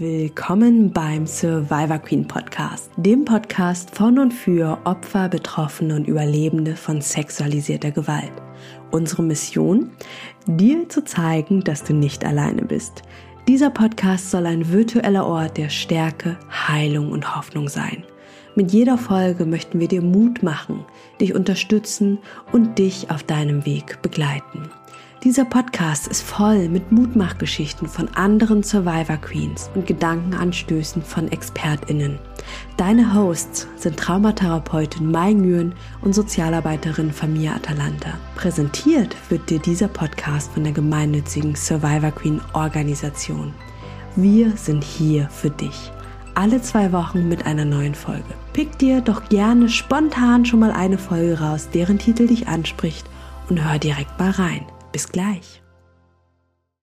Willkommen beim Survivor Queen Podcast, dem Podcast von und für Opfer, Betroffene und Überlebende von sexualisierter Gewalt. Unsere Mission? Dir zu zeigen, dass du nicht alleine bist. Dieser Podcast soll ein virtueller Ort der Stärke, Heilung und Hoffnung sein. Mit jeder Folge möchten wir dir Mut machen, dich unterstützen und dich auf deinem Weg begleiten. Dieser Podcast ist voll mit Mutmachgeschichten von anderen Survivor Queens und Gedankenanstößen von ExpertInnen. Deine Hosts sind Traumatherapeutin Mai Nguyen und Sozialarbeiterin Famia Atalanta. Präsentiert wird dir dieser Podcast von der gemeinnützigen Survivor Queen Organisation. Wir sind hier für dich. Alle zwei Wochen mit einer neuen Folge. Pick dir doch gerne spontan schon mal eine Folge raus, deren Titel dich anspricht und hör direkt mal rein. Bis gleich.